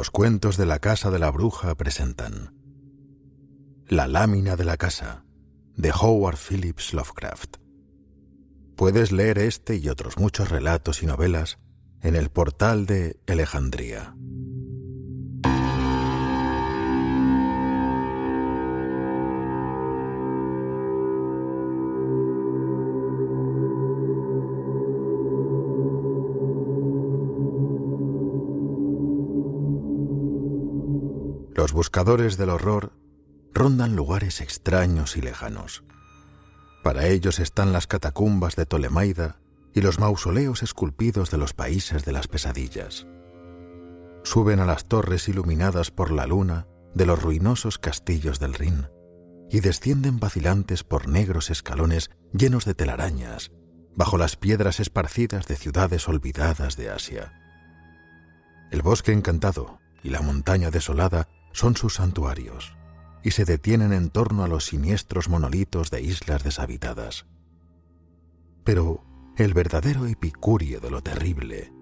Los cuentos de la Casa de la Bruja presentan La lámina de la casa, de Howard Phillips Lovecraft. Puedes leer este y otros muchos relatos y novelas en el portal de Alejandría. Los buscadores del horror rondan lugares extraños y lejanos. Para ellos están las catacumbas de Tolemaida y los mausoleos esculpidos de los países de las pesadillas. Suben a las torres iluminadas por la luna de los ruinosos castillos del Rin y descienden vacilantes por negros escalones llenos de telarañas bajo las piedras esparcidas de ciudades olvidadas de Asia. El bosque encantado y la montaña desolada son sus santuarios y se detienen en torno a los siniestros monolitos de islas deshabitadas. Pero el verdadero epicurio de lo terrible,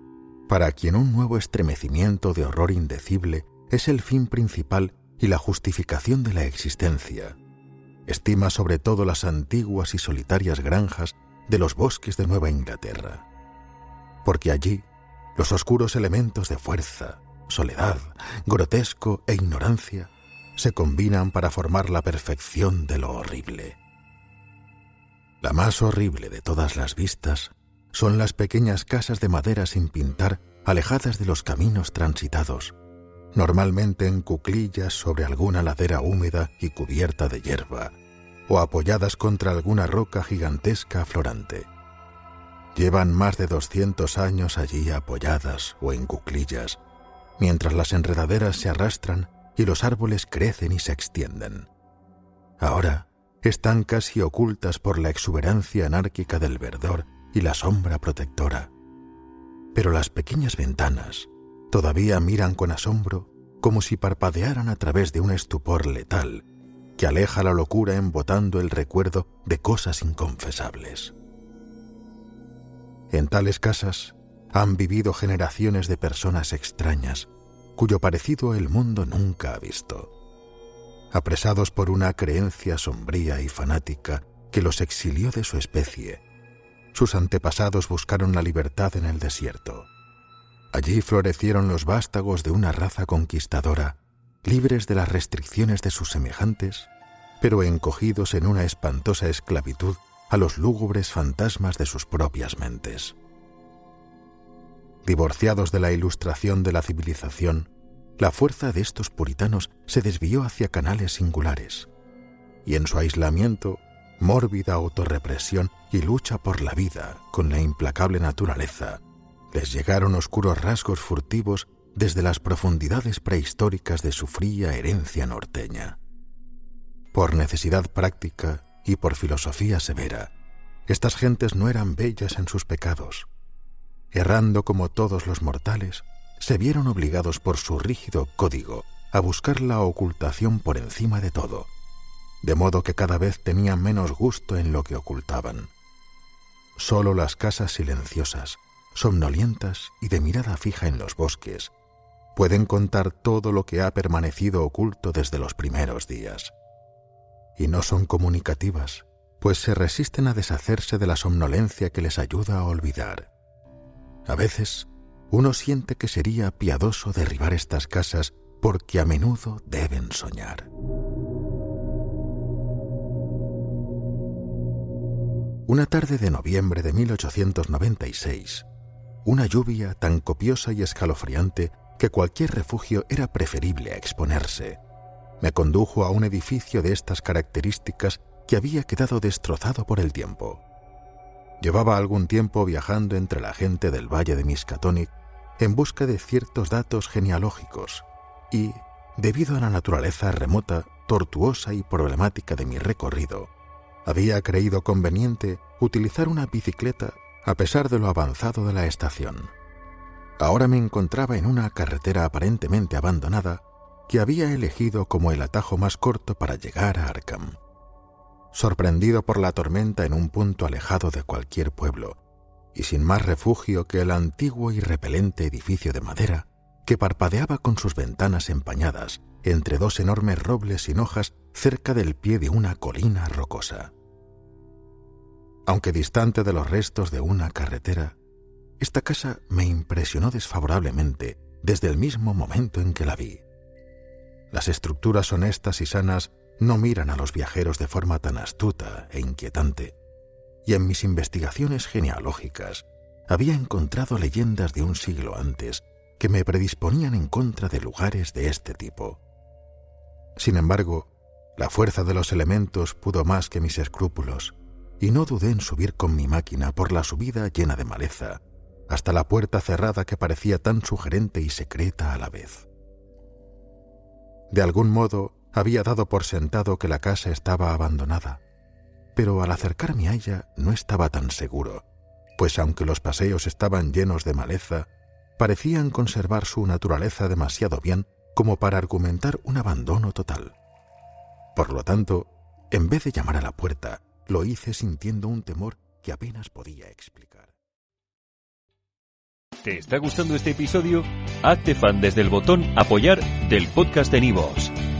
para quien un nuevo estremecimiento de horror indecible es el fin principal y la justificación de la existencia, estima sobre todo las antiguas y solitarias granjas de los bosques de Nueva Inglaterra, porque allí los oscuros elementos de fuerza, soledad, grotesco e ignorancia se combinan para formar la perfección de lo horrible. La más horrible de todas las vistas son las pequeñas casas de madera sin pintar alejadas de los caminos transitados, normalmente en cuclillas sobre alguna ladera húmeda y cubierta de hierba, o apoyadas contra alguna roca gigantesca aflorante. Llevan más de 200 años allí apoyadas o en cuclillas, mientras las enredaderas se arrastran y los árboles crecen y se extienden. Ahora están casi ocultas por la exuberancia anárquica del verdor y la sombra protectora. Pero las pequeñas ventanas todavía miran con asombro como si parpadearan a través de un estupor letal que aleja la locura embotando el recuerdo de cosas inconfesables. En tales casas han vivido generaciones de personas extrañas, cuyo parecido el mundo nunca ha visto. Apresados por una creencia sombría y fanática que los exilió de su especie, sus antepasados buscaron la libertad en el desierto. Allí florecieron los vástagos de una raza conquistadora, libres de las restricciones de sus semejantes, pero encogidos en una espantosa esclavitud a los lúgubres fantasmas de sus propias mentes. Divorciados de la ilustración de la civilización, la fuerza de estos puritanos se desvió hacia canales singulares, y en su aislamiento, mórbida autorrepresión y lucha por la vida con la implacable naturaleza, les llegaron oscuros rasgos furtivos desde las profundidades prehistóricas de su fría herencia norteña. Por necesidad práctica y por filosofía severa, estas gentes no eran bellas en sus pecados, errando como todos los mortales, se vieron obligados por su rígido código a buscar la ocultación por encima de todo, de modo que cada vez tenían menos gusto en lo que ocultaban. Solo las casas silenciosas, somnolientas y de mirada fija en los bosques, pueden contar todo lo que ha permanecido oculto desde los primeros días. Y no son comunicativas, pues se resisten a deshacerse de la somnolencia que les ayuda a olvidar. A veces uno siente que sería piadoso derribar estas casas porque a menudo deben soñar. Una tarde de noviembre de 1896, una lluvia tan copiosa y escalofriante que cualquier refugio era preferible a exponerse. Me condujo a un edificio de estas características que había quedado destrozado por el tiempo. Llevaba algún tiempo viajando entre la gente del valle de Miskatonic en busca de ciertos datos genealógicos y, debido a la naturaleza remota, tortuosa y problemática de mi recorrido, había creído conveniente utilizar una bicicleta a pesar de lo avanzado de la estación. Ahora me encontraba en una carretera aparentemente abandonada que había elegido como el atajo más corto para llegar a Arkham. Sorprendido por la tormenta en un punto alejado de cualquier pueblo, y sin más refugio que el antiguo y repelente edificio de madera que parpadeaba con sus ventanas empañadas entre dos enormes robles sin hojas cerca del pie de una colina rocosa. Aunque distante de los restos de una carretera, esta casa me impresionó desfavorablemente desde el mismo momento en que la vi. Las estructuras honestas y sanas no miran a los viajeros de forma tan astuta e inquietante, y en mis investigaciones genealógicas había encontrado leyendas de un siglo antes que me predisponían en contra de lugares de este tipo. Sin embargo, la fuerza de los elementos pudo más que mis escrúpulos, y no dudé en subir con mi máquina por la subida llena de maleza hasta la puerta cerrada que parecía tan sugerente y secreta a la vez. De algún modo había dado por sentado que la casa estaba abandonada, pero al acercarme a ella no estaba tan seguro, pues aunque los paseos estaban llenos de maleza, parecían conservar su naturaleza demasiado bien como para argumentar un abandono total. Por lo tanto, en vez de llamar a la puerta, lo hice sintiendo un temor que apenas podía explicar. ¿Te está gustando este episodio? Hazte fan desde el botón Apoyar del podcast de Nivos.